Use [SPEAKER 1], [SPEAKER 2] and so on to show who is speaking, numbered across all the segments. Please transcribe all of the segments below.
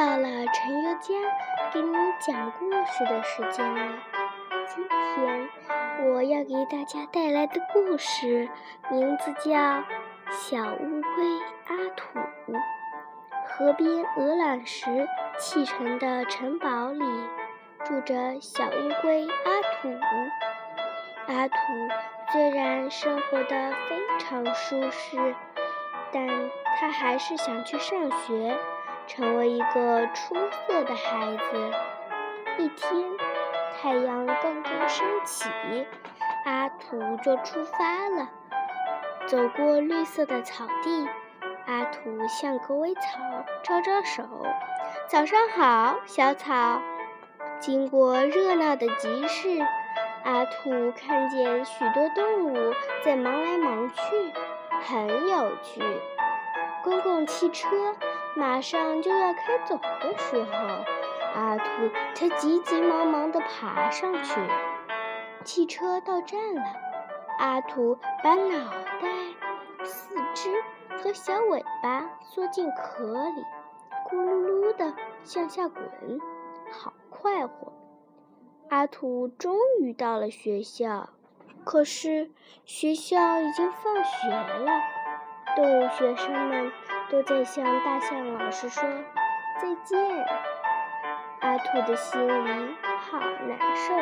[SPEAKER 1] 到了陈优佳给你讲故事的时间了。今天我要给大家带来的故事名字叫《小乌龟阿土》。河边鹅卵石砌成的城堡里，住着小乌龟阿土。阿土虽然生活的非常舒适，但他还是想去上学。成为一个出色的孩子。一天，太阳刚刚升起，阿土就出发了。走过绿色的草地，阿土向狗尾草招招手：“早上好，小草。”经过热闹的集市，阿土看见许多动物在忙来忙去，很有趣。公共汽车。马上就要开走的时候，阿土才急急忙忙地爬上去。汽车到站了，阿土把脑袋、四肢和小尾巴缩进壳里，咕噜噜地向下滚，好快活。阿土终于到了学校，可是学校已经放学了，动物学生们。都在向大象老师说再见，阿土的心里好难受。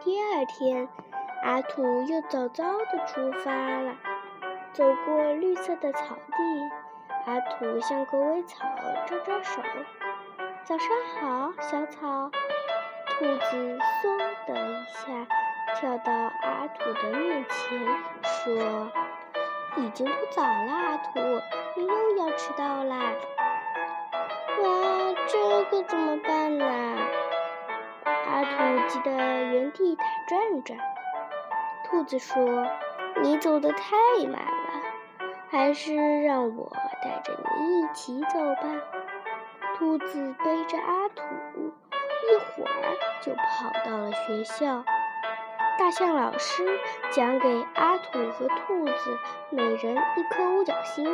[SPEAKER 1] 第二天，阿土又早早地出发了。走过绿色的草地，阿土向狗尾草招招手：“早上好，小草。”兔子嗖的一下跳到阿土的面前，说。已经不早了，阿土，你又要迟到啦！哇，这可怎么办呢？阿土急得原地打转转。兔子说：“你走得太慢了，还是让我带着你一起走吧。”兔子背着阿土，一会儿就跑到了学校。大象老师讲给阿土和兔子每人一颗五角星，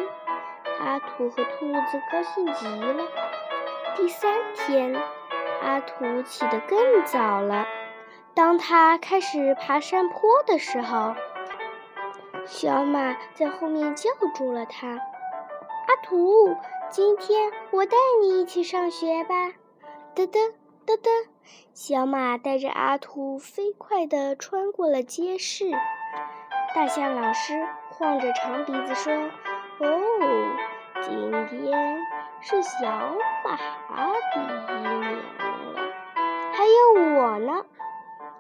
[SPEAKER 1] 阿土和兔子高兴极了。第三天，阿土起得更早了。当他开始爬山坡的时候，小马在后面叫住了他：“阿土，今天我带你一起上学吧。”噔噔。噔噔，小马带着阿土飞快地穿过了街市。大象老师晃着长鼻子说：“哦，今天是小马第一名了，还有我呢。”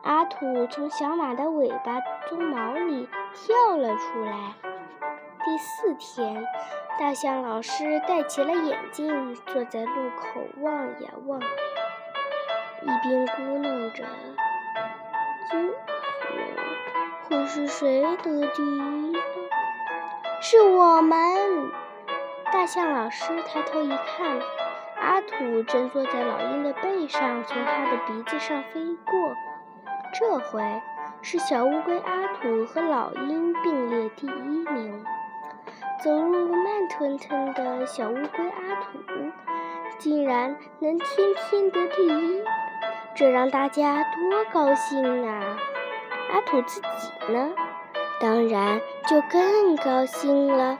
[SPEAKER 1] 阿土从小马的尾巴鬃毛里跳了出来。第四天，大象老师戴起了眼镜，坐在路口望呀望。一边咕哝着：“今会是谁得第一呢？”是我们。大象老师抬头一看，阿土正坐在老鹰的背上，从他的鼻子上飞过。这回是小乌龟阿土和老鹰并列第一名。走路慢吞吞的小乌龟阿土，竟然能天天得第一。这让大家多高兴啊！阿土自己呢，当然就更高兴了。